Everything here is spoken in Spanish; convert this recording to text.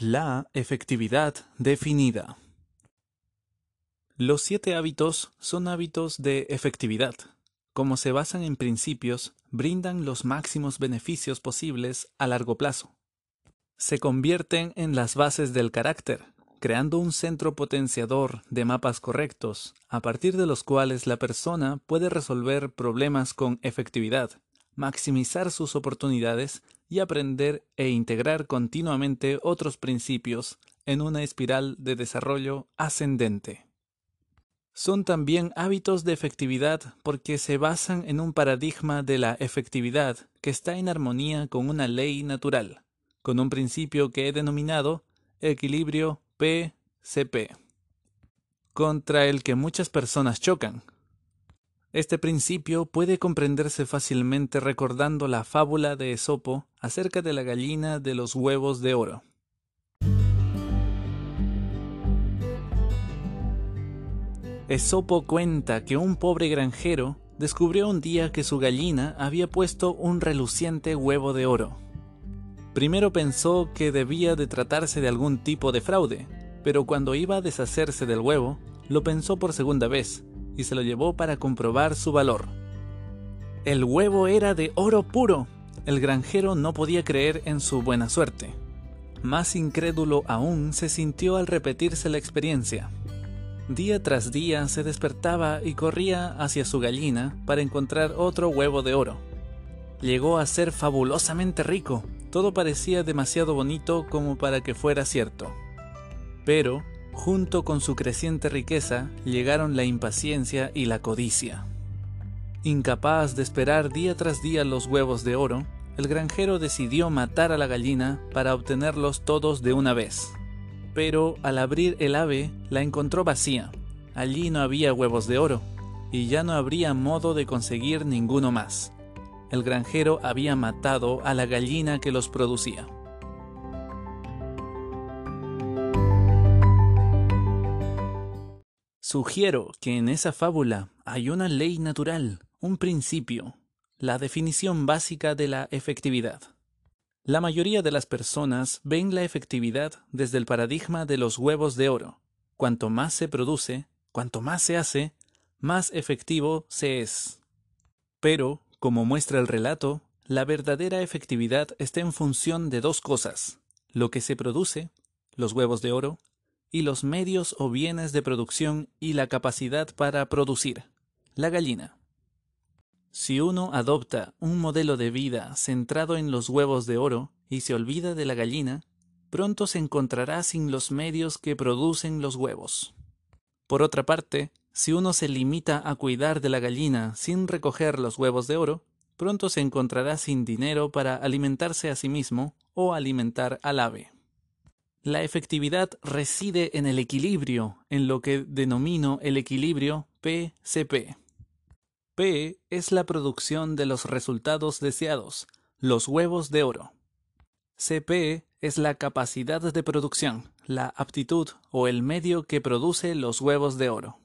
La efectividad definida. Los siete hábitos son hábitos de efectividad. Como se basan en principios, brindan los máximos beneficios posibles a largo plazo. Se convierten en las bases del carácter, creando un centro potenciador de mapas correctos, a partir de los cuales la persona puede resolver problemas con efectividad, maximizar sus oportunidades y aprender e integrar continuamente otros principios en una espiral de desarrollo ascendente. Son también hábitos de efectividad porque se basan en un paradigma de la efectividad que está en armonía con una ley natural, con un principio que he denominado equilibrio PCP, contra el que muchas personas chocan, este principio puede comprenderse fácilmente recordando la fábula de Esopo acerca de la gallina de los huevos de oro. Esopo cuenta que un pobre granjero descubrió un día que su gallina había puesto un reluciente huevo de oro. Primero pensó que debía de tratarse de algún tipo de fraude, pero cuando iba a deshacerse del huevo, lo pensó por segunda vez y se lo llevó para comprobar su valor. El huevo era de oro puro. El granjero no podía creer en su buena suerte. Más incrédulo aún se sintió al repetirse la experiencia. Día tras día se despertaba y corría hacia su gallina para encontrar otro huevo de oro. Llegó a ser fabulosamente rico. Todo parecía demasiado bonito como para que fuera cierto. Pero Junto con su creciente riqueza llegaron la impaciencia y la codicia. Incapaz de esperar día tras día los huevos de oro, el granjero decidió matar a la gallina para obtenerlos todos de una vez. Pero al abrir el ave la encontró vacía. Allí no había huevos de oro, y ya no habría modo de conseguir ninguno más. El granjero había matado a la gallina que los producía. Sugiero que en esa fábula hay una ley natural, un principio, la definición básica de la efectividad. La mayoría de las personas ven la efectividad desde el paradigma de los huevos de oro. Cuanto más se produce, cuanto más se hace, más efectivo se es. Pero, como muestra el relato, la verdadera efectividad está en función de dos cosas, lo que se produce, los huevos de oro, y los medios o bienes de producción y la capacidad para producir. La gallina. Si uno adopta un modelo de vida centrado en los huevos de oro y se olvida de la gallina, pronto se encontrará sin los medios que producen los huevos. Por otra parte, si uno se limita a cuidar de la gallina sin recoger los huevos de oro, pronto se encontrará sin dinero para alimentarse a sí mismo o alimentar al ave. La efectividad reside en el equilibrio, en lo que denomino el equilibrio PCP. P es la producción de los resultados deseados, los huevos de oro. CP es la capacidad de producción, la aptitud o el medio que produce los huevos de oro.